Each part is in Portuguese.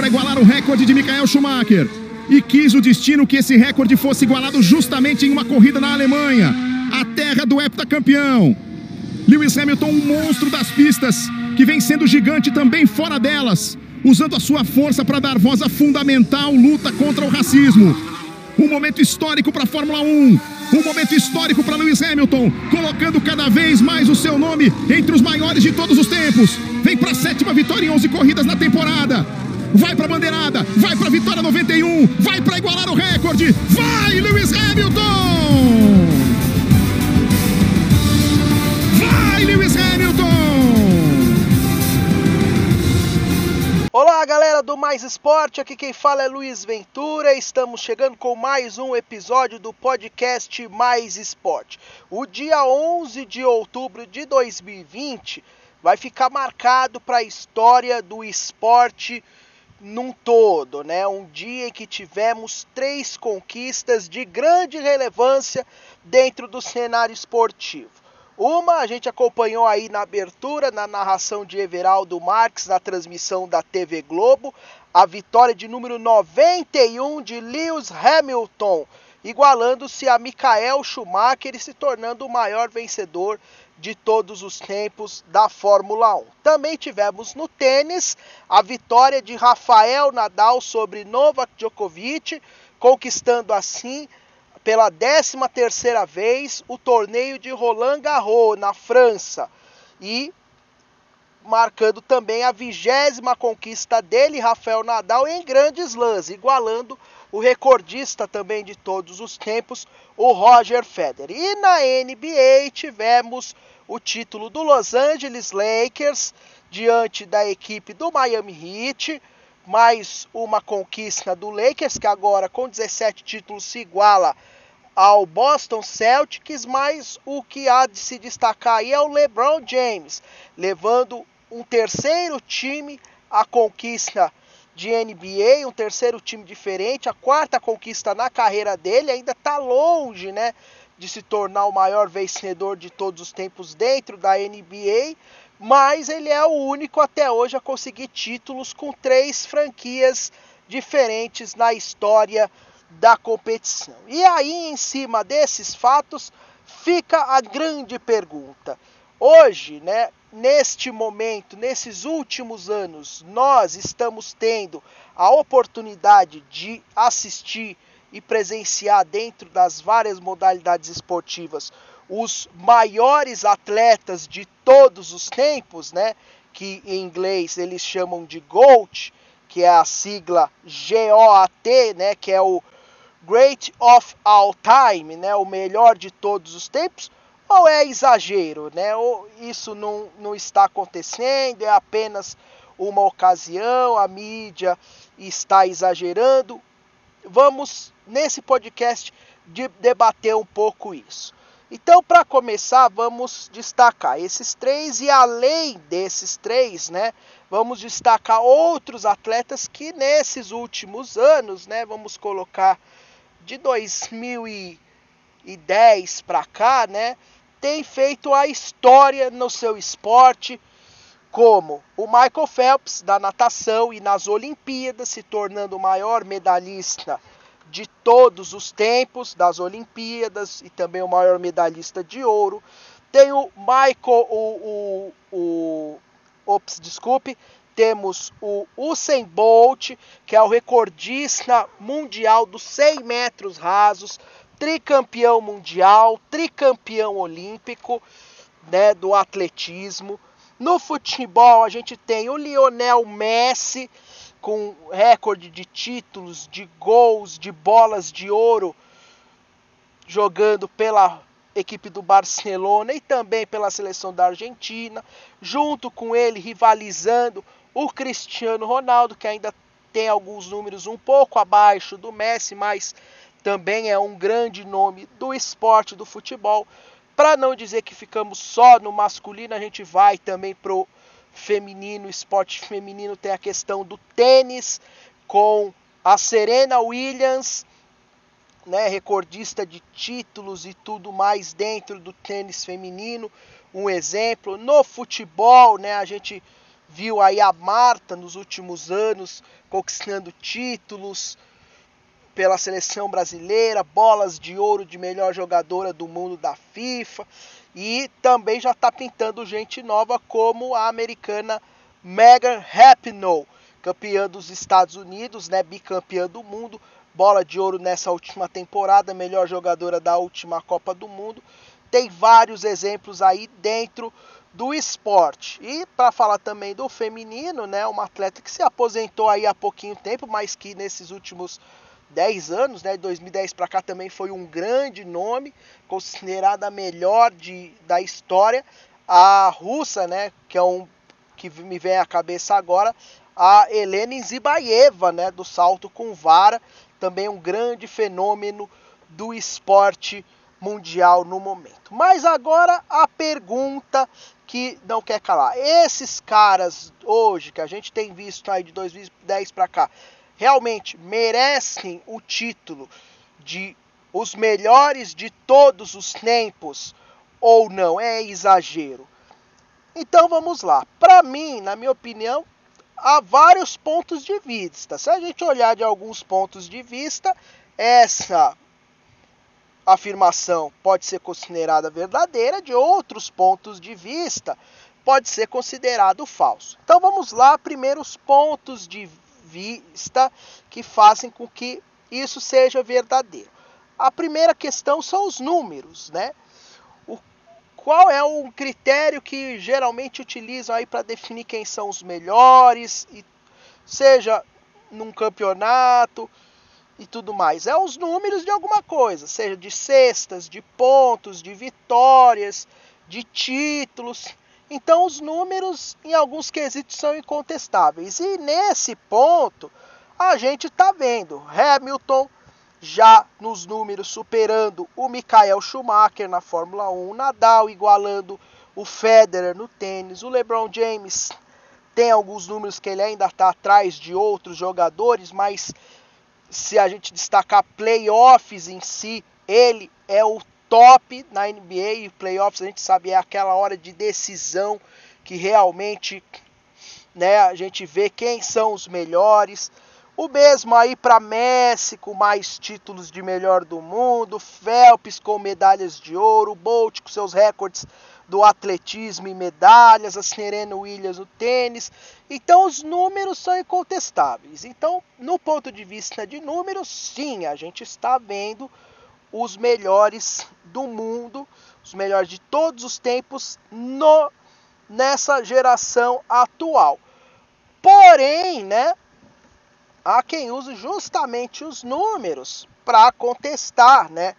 para igualar o recorde de Michael Schumacher. E quis o destino que esse recorde fosse igualado justamente em uma corrida na Alemanha, a terra do heptacampeão. Lewis Hamilton, um monstro das pistas, que vem sendo gigante também fora delas, usando a sua força para dar voz à fundamental luta contra o racismo. Um momento histórico para a Fórmula 1. Um momento histórico para Lewis Hamilton, colocando cada vez mais o seu nome entre os maiores de todos os tempos. Vem para a sétima vitória em 11 corridas na temporada. Vai para a bandeirada, vai para a vitória 91, vai para igualar o recorde. Vai, Lewis Hamilton! Vai, Lewis Hamilton! Olá, galera do Mais Esporte, aqui quem fala é Luiz Ventura. Estamos chegando com mais um episódio do podcast Mais Esporte. O dia 11 de outubro de 2020 vai ficar marcado para a história do esporte num todo, né? Um dia em que tivemos três conquistas de grande relevância dentro do cenário esportivo. Uma a gente acompanhou aí na abertura, na narração de Everaldo Marques, na transmissão da TV Globo, a vitória de número 91 de Lewis Hamilton, igualando-se a Michael Schumacher e se tornando o maior vencedor de todos os tempos da Fórmula 1. Também tivemos no tênis a vitória de Rafael Nadal sobre Novak Djokovic, conquistando assim pela 13 terceira vez o torneio de Roland Garros na França e marcando também a vigésima conquista dele, Rafael Nadal, em grandes lãs, igualando o recordista também de todos os tempos, o Roger Federer. E na NBA tivemos o título do Los Angeles Lakers diante da equipe do Miami Heat, mais uma conquista do Lakers, que agora com 17 títulos se iguala ao Boston Celtics, mas o que há de se destacar aí é o LeBron James, levando um terceiro time à conquista de NBA, um terceiro time diferente, a quarta conquista na carreira dele, ainda está longe, né, de se tornar o maior vencedor de todos os tempos dentro da NBA, mas ele é o único até hoje a conseguir títulos com três franquias diferentes na história da competição. E aí, em cima desses fatos, fica a grande pergunta. Hoje, né, neste momento, nesses últimos anos, nós estamos tendo a oportunidade de assistir e presenciar dentro das várias modalidades esportivas os maiores atletas de todos os tempos, né? Que em inglês eles chamam de GOAT, que é a sigla GOAT, né? Que é o Great of All Time, né? O melhor de todos os tempos. Ou é exagero, né? Ou isso não, não está acontecendo, é apenas uma ocasião, a mídia está exagerando. Vamos, nesse podcast, de debater um pouco isso. Então, para começar, vamos destacar esses três e além desses três, né, vamos destacar outros atletas que nesses últimos anos, né, vamos colocar de 2010 para cá, né, tem feito a história no seu esporte, como o Michael Phelps da natação e nas Olimpíadas, se tornando o maior medalhista de todos os tempos das Olimpíadas e também o maior medalhista de ouro. Tem o Michael, o, o, o ops, desculpe, temos o Usain Bolt, que é o recordista mundial dos 100 metros rasos, tricampeão mundial, tricampeão olímpico, né, do atletismo. No futebol a gente tem o Lionel Messi, com recorde de títulos, de gols, de bolas de ouro, jogando pela equipe do Barcelona e também pela seleção da Argentina, junto com ele rivalizando o Cristiano Ronaldo, que ainda tem alguns números um pouco abaixo do Messi, mas também é um grande nome do esporte do futebol. Para não dizer que ficamos só no masculino, a gente vai também pro feminino, esporte feminino, tem a questão do tênis com a Serena Williams, né, recordista de títulos e tudo mais dentro do tênis feminino, um exemplo. No futebol, né, a gente viu aí a Marta nos últimos anos conquistando títulos pela seleção brasileira, bolas de ouro de melhor jogadora do mundo da FIFA e também já está pintando gente nova como a americana Megan Rapinoe, campeã dos Estados Unidos, né, bicampeã do mundo, bola de ouro nessa última temporada, melhor jogadora da última Copa do Mundo. Tem vários exemplos aí dentro do esporte. E para falar também do feminino, né, uma atleta que se aposentou aí há pouquinho tempo, mas que nesses últimos 10 anos, né, de 2010 para cá também foi um grande nome, considerada a melhor de, da história, a russa, né, que é um que me vem à cabeça agora, a Helena Zibaeva, né, do salto com vara, também um grande fenômeno do esporte mundial no momento. Mas agora a pergunta que não quer calar. Esses caras hoje que a gente tem visto aí de 2010 para cá, realmente merecem o título de os melhores de todos os tempos ou não? É exagero. Então vamos lá. Para mim, na minha opinião, há vários pontos de vista. Se a gente olhar de alguns pontos de vista, essa afirmação pode ser considerada verdadeira, de outros pontos de vista pode ser considerado falso. Então vamos lá, primeiros pontos de vista que fazem com que isso seja verdadeiro. A primeira questão são os números, né? O, qual é o critério que geralmente utilizam aí para definir quem são os melhores, e, seja num campeonato, e tudo mais. É os números de alguma coisa, seja de cestas, de pontos, de vitórias, de títulos. Então os números em alguns quesitos são incontestáveis. E nesse ponto a gente está vendo Hamilton já nos números superando o Michael Schumacher na Fórmula 1, Nadal igualando o Federer no tênis, o LeBron James tem alguns números que ele ainda está atrás de outros jogadores, mas se a gente destacar playoffs em si, ele é o top na NBA e playoffs a gente sabe é aquela hora de decisão que realmente né, a gente vê quem são os melhores. O mesmo aí para Messi com mais títulos de melhor do mundo, Phelps com medalhas de ouro, Bolt com seus recordes do atletismo e medalhas, a Serena Williams no tênis. Então os números são incontestáveis. Então, no ponto de vista de números, sim, a gente está vendo os melhores do mundo, os melhores de todos os tempos no nessa geração atual. Porém, né, há quem use justamente os números para contestar, né,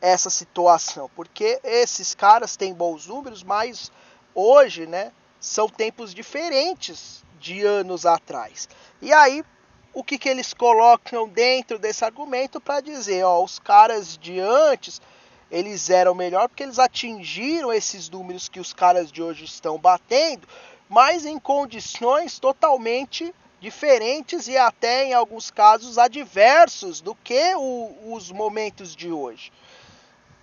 essa situação, porque esses caras têm bons números, mas hoje, né, são tempos diferentes de anos atrás. E aí, o que, que eles colocam dentro desse argumento para dizer, ó, os caras de antes, eles eram melhor porque eles atingiram esses números que os caras de hoje estão batendo, mas em condições totalmente diferentes e até em alguns casos adversos do que o, os momentos de hoje.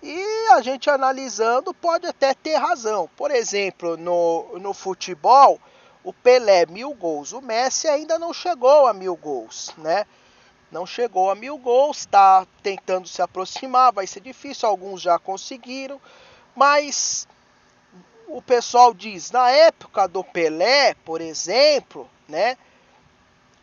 E a gente analisando pode até ter razão. Por exemplo, no, no futebol, o Pelé mil gols, o Messi ainda não chegou a mil gols, né? Não chegou a mil gols, está tentando se aproximar, vai ser difícil, alguns já conseguiram, mas o pessoal diz, na época do Pelé, por exemplo, né,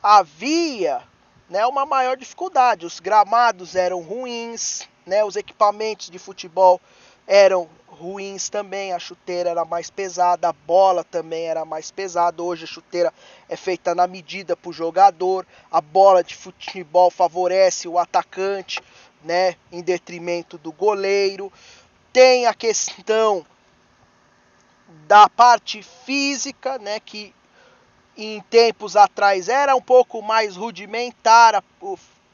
havia né, uma maior dificuldade, os gramados eram ruins, né? Os equipamentos de futebol eram ruins também, a chuteira era mais pesada, a bola também era mais pesada. Hoje a chuteira é feita na medida para o jogador, a bola de futebol favorece o atacante, né, em detrimento do goleiro. Tem a questão da parte física, né, que em tempos atrás era um pouco mais rudimentar a,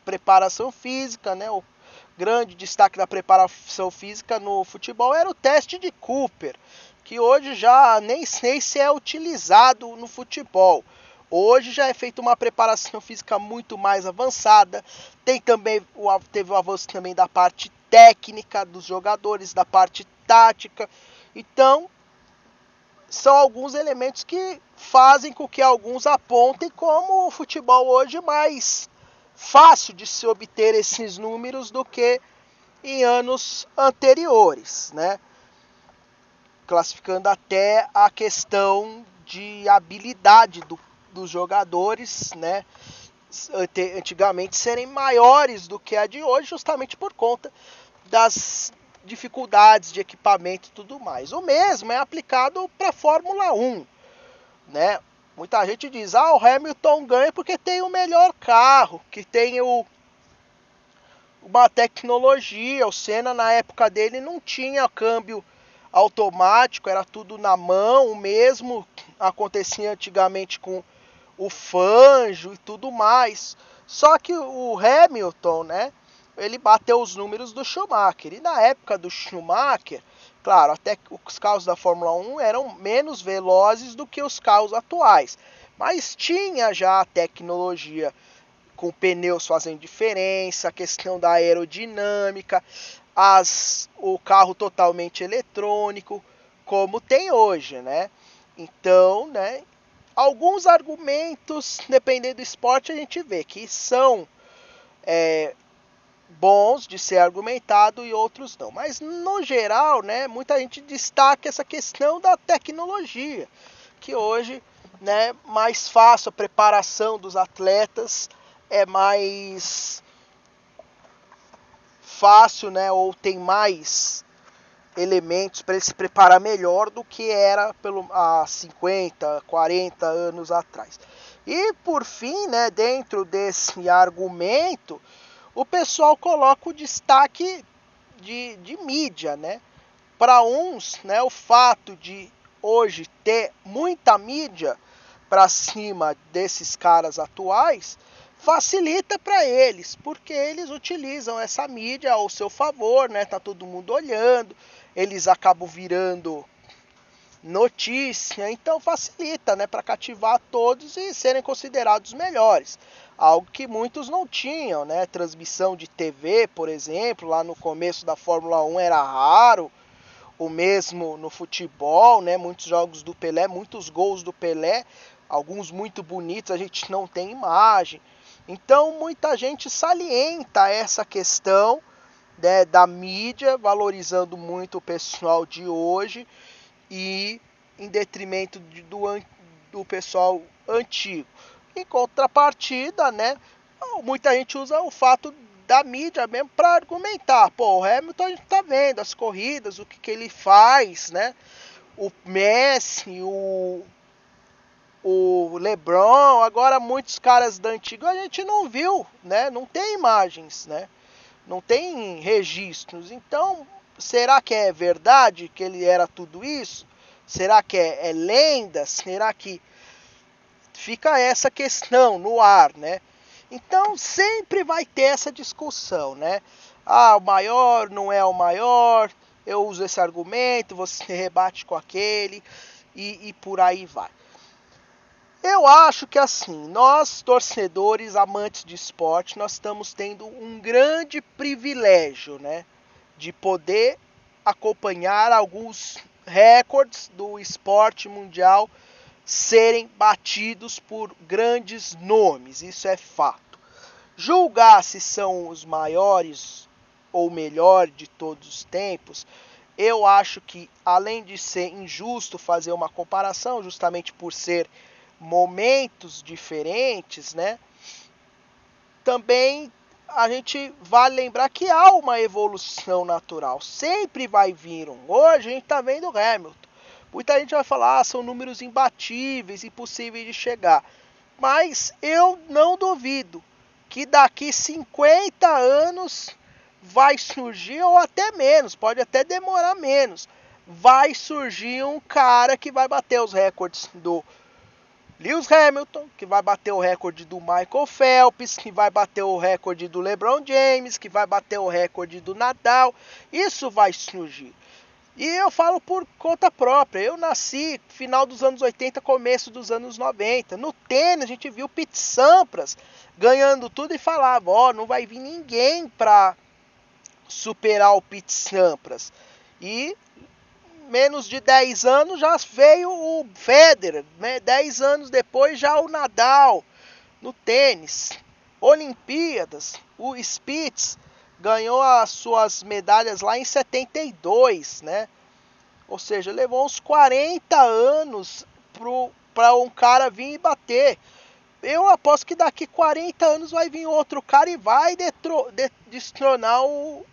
preparação física, né, o grande destaque da preparação física no futebol era o teste de Cooper, que hoje já nem sei se é utilizado no futebol. Hoje já é feita uma preparação física muito mais avançada. Tem também teve o avanço também da parte técnica dos jogadores, da parte tática. Então, são alguns elementos que fazem com que alguns apontem como o futebol hoje mais fácil de se obter esses números do que em anos anteriores, né? Classificando até a questão de habilidade do, dos jogadores, né? Antigamente serem maiores do que a de hoje, justamente por conta das dificuldades de equipamento e tudo mais. O mesmo é aplicado para a Fórmula 1, né? Muita gente diz: "Ah, o Hamilton ganha porque tem o melhor carro, que tem o uma tecnologia. O Senna na época dele não tinha câmbio automático, era tudo na mão, o mesmo acontecia antigamente com o Fanjo e tudo mais. Só que o Hamilton, né, ele bateu os números do Schumacher. E na época do Schumacher, claro, até os carros da Fórmula 1 eram menos velozes do que os carros atuais, mas tinha já a tecnologia com pneus fazendo diferença, a questão da aerodinâmica, as, o carro totalmente eletrônico, como tem hoje, né? Então, né, alguns argumentos, dependendo do esporte, a gente vê que são é, bons de ser argumentado e outros não. Mas no geral, né, muita gente destaca essa questão da tecnologia, que hoje, né, mais fácil a preparação dos atletas é mais fácil, né, ou tem mais elementos para ele se preparar melhor do que era pelo, há 50, 40 anos atrás. E por fim, né, dentro desse argumento, o pessoal coloca o destaque de, de mídia, né? Para uns, né, o fato de hoje ter muita mídia para cima desses caras atuais facilita para eles, porque eles utilizam essa mídia ao seu favor, né? Tá todo mundo olhando, eles acabam virando notícia, então facilita, né, para cativar todos e serem considerados melhores. Algo que muitos não tinham, né? Transmissão de TV, por exemplo, lá no começo da Fórmula 1 era raro. O mesmo no futebol, né? Muitos jogos do Pelé, muitos gols do Pelé, alguns muito bonitos, a gente não tem imagem. Então, muita gente salienta essa questão né, da mídia, valorizando muito o pessoal de hoje e em detrimento de, do, do pessoal antigo. Em contrapartida, né, muita gente usa o fato da mídia mesmo para argumentar. Pô, o Hamilton a gente tá vendo as corridas, o que, que ele faz, né? O Messi, o o LeBron, agora muitos caras da antiga a gente não viu, né? Não tem imagens, né? Não tem registros. Então, será que é verdade que ele era tudo isso? Será que é, é lenda? Será que fica essa questão no ar, né? Então, sempre vai ter essa discussão, né? Ah, o maior não é o maior, eu uso esse argumento, você rebate com aquele e, e por aí vai. Eu acho que assim, nós torcedores, amantes de esporte, nós estamos tendo um grande privilégio, né, de poder acompanhar alguns recordes do esporte mundial serem batidos por grandes nomes, isso é fato. Julgar se são os maiores ou melhor de todos os tempos, eu acho que além de ser injusto fazer uma comparação, justamente por ser momentos diferentes, né? Também a gente vai lembrar que há uma evolução natural, sempre vai vir um. Hoje a gente está vendo Hamilton. Muita gente vai falar, ah, são números imbatíveis, impossíveis de chegar. Mas eu não duvido que daqui 50 anos vai surgir, ou até menos, pode até demorar menos, vai surgir um cara que vai bater os recordes do Lewis Hamilton, que vai bater o recorde do Michael Phelps, que vai bater o recorde do LeBron James, que vai bater o recorde do Nadal. Isso vai surgir. E eu falo por conta própria. Eu nasci final dos anos 80, começo dos anos 90. No tênis a gente viu Pete Sampras ganhando tudo e falava, ó, oh, não vai vir ninguém para superar o Pete Sampras. E menos de 10 anos já veio o Federer, né? 10 anos depois já o Nadal no tênis. Olimpíadas, o Spitz ganhou as suas medalhas lá em 72, né? Ou seja, levou uns 40 anos para um cara vir e bater. Eu aposto que daqui 40 anos vai vir outro cara e vai detro, de, destronar o,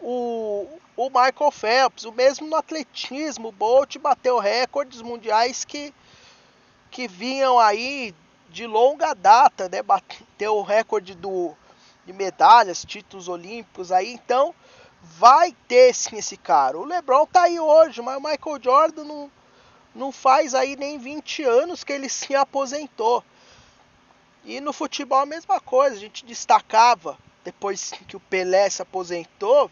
o, o Michael Phelps. O mesmo no atletismo. O Bolt bateu recordes mundiais que, que vinham aí de longa data, né? Bateu o recorde do, de medalhas, títulos olímpicos aí. Então vai ter sim esse cara. O LeBron tá aí hoje, mas o Michael Jordan não, não faz aí nem 20 anos que ele se aposentou. E no futebol a mesma coisa, a gente destacava depois que o Pelé se aposentou,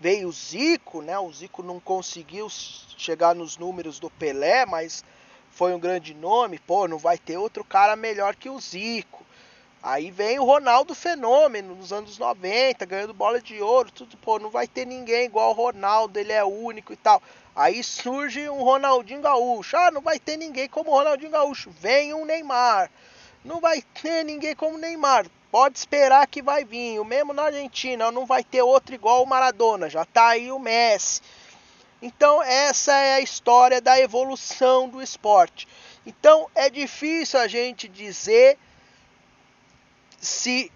veio o Zico, né? O Zico não conseguiu chegar nos números do Pelé, mas foi um grande nome. Pô, não vai ter outro cara melhor que o Zico. Aí vem o Ronaldo Fenômeno nos anos 90, ganhando bola de ouro, tudo, pô, não vai ter ninguém igual o Ronaldo, ele é único e tal. Aí surge um Ronaldinho Gaúcho. Ah, não vai ter ninguém como o Ronaldinho Gaúcho. Vem um Neymar. Não vai ter ninguém como Neymar. Pode esperar que vai vir. O mesmo na Argentina, não vai ter outro igual o Maradona. Já tá aí o Messi. Então, essa é a história da evolução do esporte. Então, é difícil a gente dizer se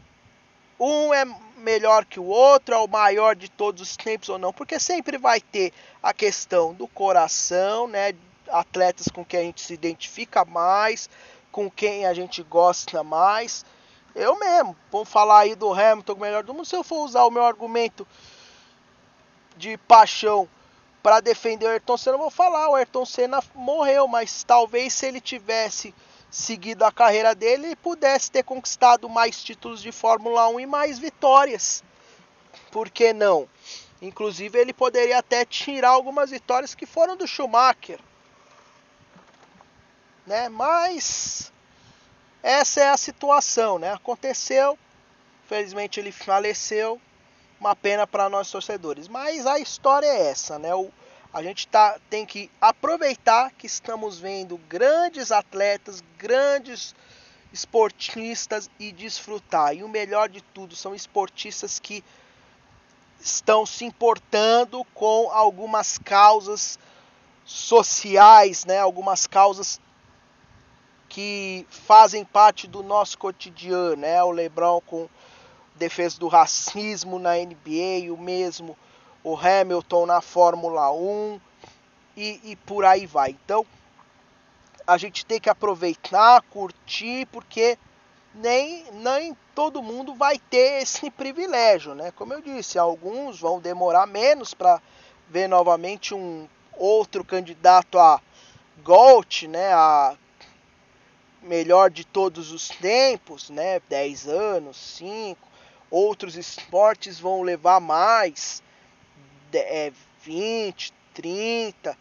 um é melhor que o outro, é o maior de todos os tempos ou não, porque sempre vai ter a questão do coração, né? Atletas com quem a gente se identifica mais, com quem a gente gosta mais. Eu mesmo, vamos falar aí do Hamilton, o melhor do mundo, se eu for usar o meu argumento de paixão para defender o Ayrton Senna, eu vou falar, o Ayrton Senna morreu, mas talvez se ele tivesse seguido a carreira dele, ele pudesse ter conquistado mais títulos de Fórmula 1 e mais vitórias. Por que não? Inclusive ele poderia até tirar algumas vitórias que foram do Schumacher né? Mas essa é a situação, né? Aconteceu, felizmente ele faleceu, uma pena para nós torcedores. Mas a história é essa, né? O, a gente tá, tem que aproveitar que estamos vendo grandes atletas, grandes esportistas e desfrutar. E o melhor de tudo, são esportistas que estão se importando com algumas causas sociais, né? Algumas causas que fazem parte do nosso cotidiano, né? O LeBron com defesa do racismo na NBA, o mesmo o Hamilton na Fórmula 1 e, e por aí vai. Então a gente tem que aproveitar, curtir, porque nem, nem todo mundo vai ter esse privilégio, né? Como eu disse, alguns vão demorar menos para ver novamente um outro candidato a GOAT, né? A melhor de todos os tempos, né? 10 anos, 5. Outros esportes vão levar mais, é, 20, 30.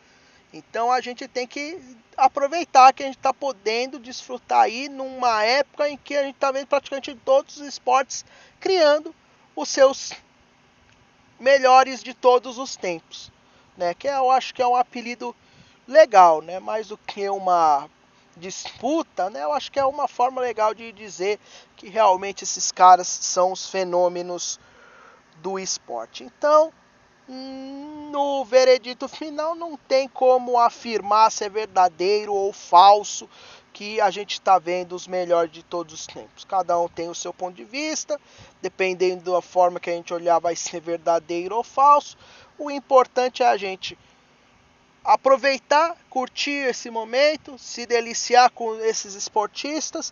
Então a gente tem que aproveitar que a gente está podendo desfrutar aí numa época em que a gente está vendo praticamente todos os esportes criando os seus melhores de todos os tempos, né? Que eu acho que é um apelido legal, né? Mais do que uma disputa, né? Eu acho que é uma forma legal de dizer que realmente esses caras são os fenômenos do esporte. Então, no veredito final não tem como afirmar se é verdadeiro ou falso que a gente está vendo os melhores de todos os tempos. Cada um tem o seu ponto de vista, dependendo da forma que a gente olhar, vai ser verdadeiro ou falso. O importante é a gente aproveitar, curtir esse momento, se deliciar com esses esportistas,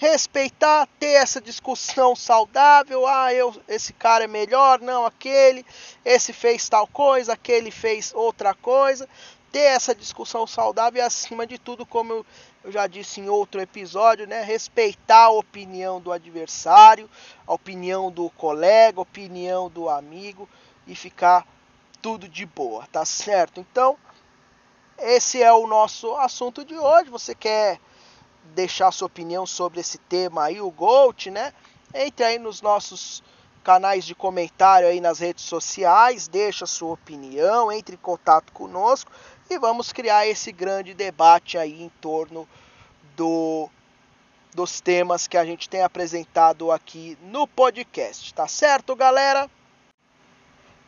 respeitar, ter essa discussão saudável, ah, eu esse cara é melhor, não aquele, esse fez tal coisa, aquele fez outra coisa, ter essa discussão saudável e acima de tudo, como eu, eu já disse em outro episódio, né, respeitar a opinião do adversário, a opinião do colega, a opinião do amigo e ficar tudo de boa, tá certo? Então, esse é o nosso assunto de hoje. Você quer deixar sua opinião sobre esse tema aí, o GOAT, né? Entre aí nos nossos canais de comentário aí nas redes sociais, deixa sua opinião, entre em contato conosco e vamos criar esse grande debate aí em torno do dos temas que a gente tem apresentado aqui no podcast, tá certo, galera?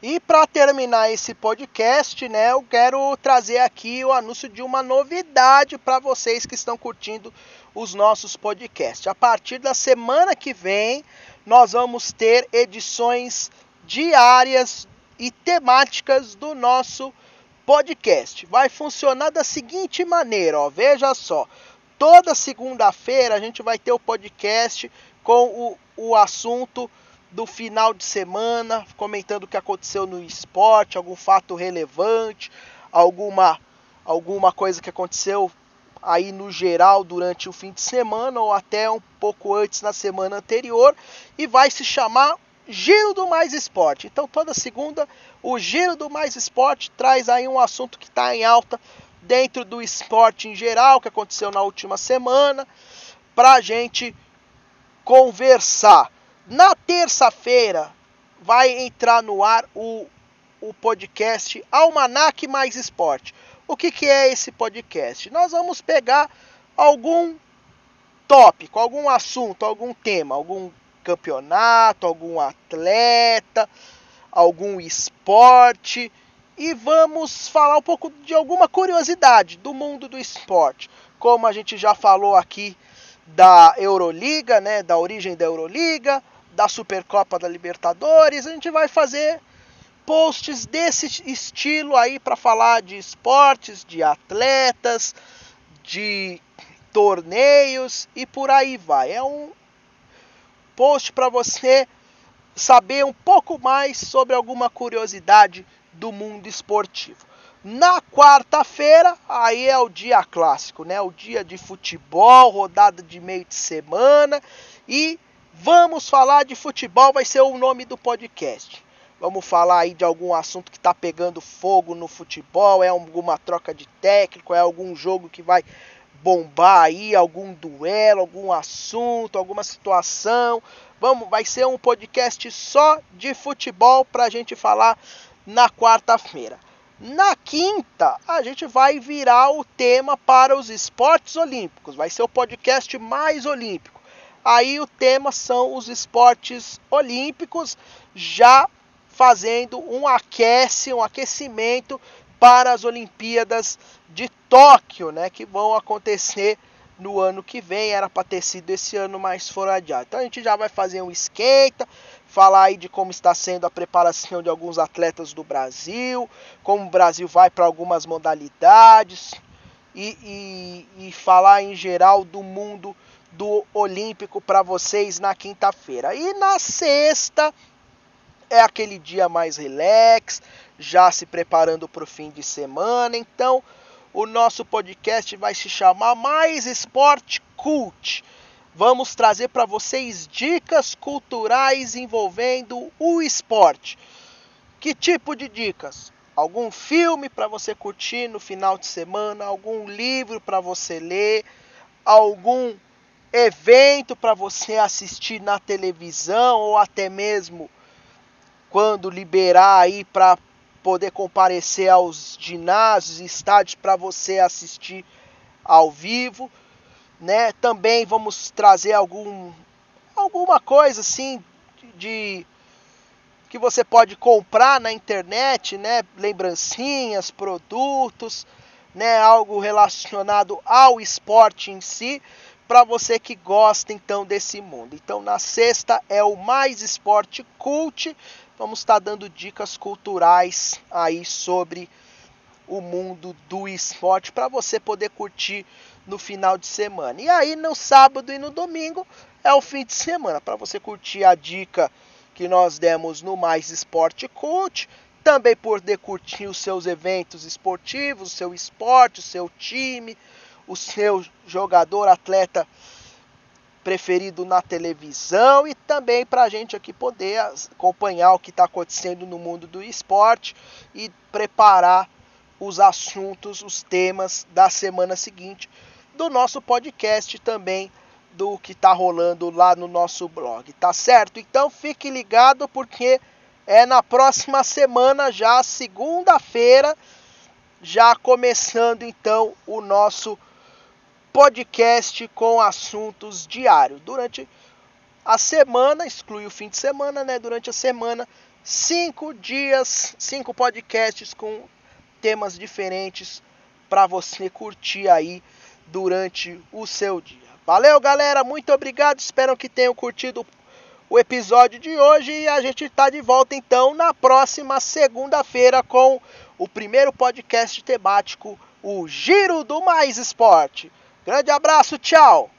E para terminar esse podcast, né, eu quero trazer aqui o anúncio de uma novidade para vocês que estão curtindo os nossos podcasts. A partir da semana que vem, nós vamos ter edições diárias e temáticas do nosso podcast. Vai funcionar da seguinte maneira, ó, veja só. Toda segunda-feira a gente vai ter o podcast com o, o assunto do final de semana, comentando o que aconteceu no esporte, algum fato relevante, alguma, alguma coisa que aconteceu aí no geral durante o fim de semana ou até um pouco antes na semana anterior e vai se chamar Giro do Mais Esporte. Então toda segunda o Giro do Mais Esporte traz aí um assunto que está em alta dentro do esporte em geral que aconteceu na última semana para a gente conversar. Na terça-feira vai entrar no ar o, o podcast Almanac Mais Esporte. O que, que é esse podcast? Nós vamos pegar algum tópico, algum assunto, algum tema, algum campeonato, algum atleta, algum esporte e vamos falar um pouco de alguma curiosidade do mundo do esporte. Como a gente já falou aqui da Euroliga, né, da origem da Euroliga, da Supercopa da Libertadores. A gente vai fazer posts desse estilo aí para falar de esportes, de atletas, de torneios e por aí vai. É um post para você saber um pouco mais sobre alguma curiosidade do mundo esportivo. Na quarta-feira, aí é o dia clássico, né? O dia de futebol, rodada de meio de semana e Vamos falar de futebol, vai ser o nome do podcast. Vamos falar aí de algum assunto que está pegando fogo no futebol, é alguma troca de técnico, é algum jogo que vai bombar aí, algum duelo, algum assunto, alguma situação. Vamos, vai ser um podcast só de futebol para a gente falar na quarta-feira. Na quinta, a gente vai virar o tema para os esportes olímpicos. Vai ser o podcast mais olímpico. Aí o tema são os esportes olímpicos, já fazendo um aquece, um aquecimento para as Olimpíadas de Tóquio, né, que vão acontecer no ano que vem, era para ter sido esse ano, mas foram adiados. Então a gente já vai fazer um esquenta, falar aí de como está sendo a preparação de alguns atletas do Brasil, como o Brasil vai para algumas modalidades e, e, e falar em geral do mundo do Olímpico para vocês na quinta-feira. E na sexta é aquele dia mais relax, já se preparando para o fim de semana. Então, o nosso podcast vai se chamar Mais Esporte Cult. Vamos trazer para vocês dicas culturais envolvendo o esporte. Que tipo de dicas? Algum filme para você curtir no final de semana, algum livro para você ler, algum evento para você assistir na televisão ou até mesmo quando liberar aí para poder comparecer aos ginásios e estádios para você assistir ao vivo, né? Também vamos trazer algum alguma coisa assim de que você pode comprar na internet, né? Lembrancinhas, produtos, né? Algo relacionado ao esporte em si para você que gosta então desse mundo. Então na sexta é o Mais Esporte Cult. Vamos estar tá dando dicas culturais aí sobre o mundo do esporte para você poder curtir no final de semana. E aí no sábado e no domingo é o fim de semana para você curtir a dica que nós demos no Mais Esporte Cult, também poder curtir os seus eventos esportivos, o seu esporte, o seu time, o seu jogador, atleta preferido na televisão e também para a gente aqui poder acompanhar o que está acontecendo no mundo do esporte e preparar os assuntos, os temas da semana seguinte do nosso podcast também do que tá rolando lá no nosso blog, tá certo? Então fique ligado porque é na próxima semana já, segunda-feira, já começando então o nosso podcast com assuntos diários. Durante a semana, exclui o fim de semana, né? Durante a semana, cinco dias, cinco podcasts com temas diferentes para você curtir aí durante o seu dia. Valeu, galera, muito obrigado. Espero que tenham curtido o episódio de hoje e a gente está de volta então na próxima segunda-feira com o primeiro podcast temático, o Giro do Mais Esporte. Grande abraço, tchau.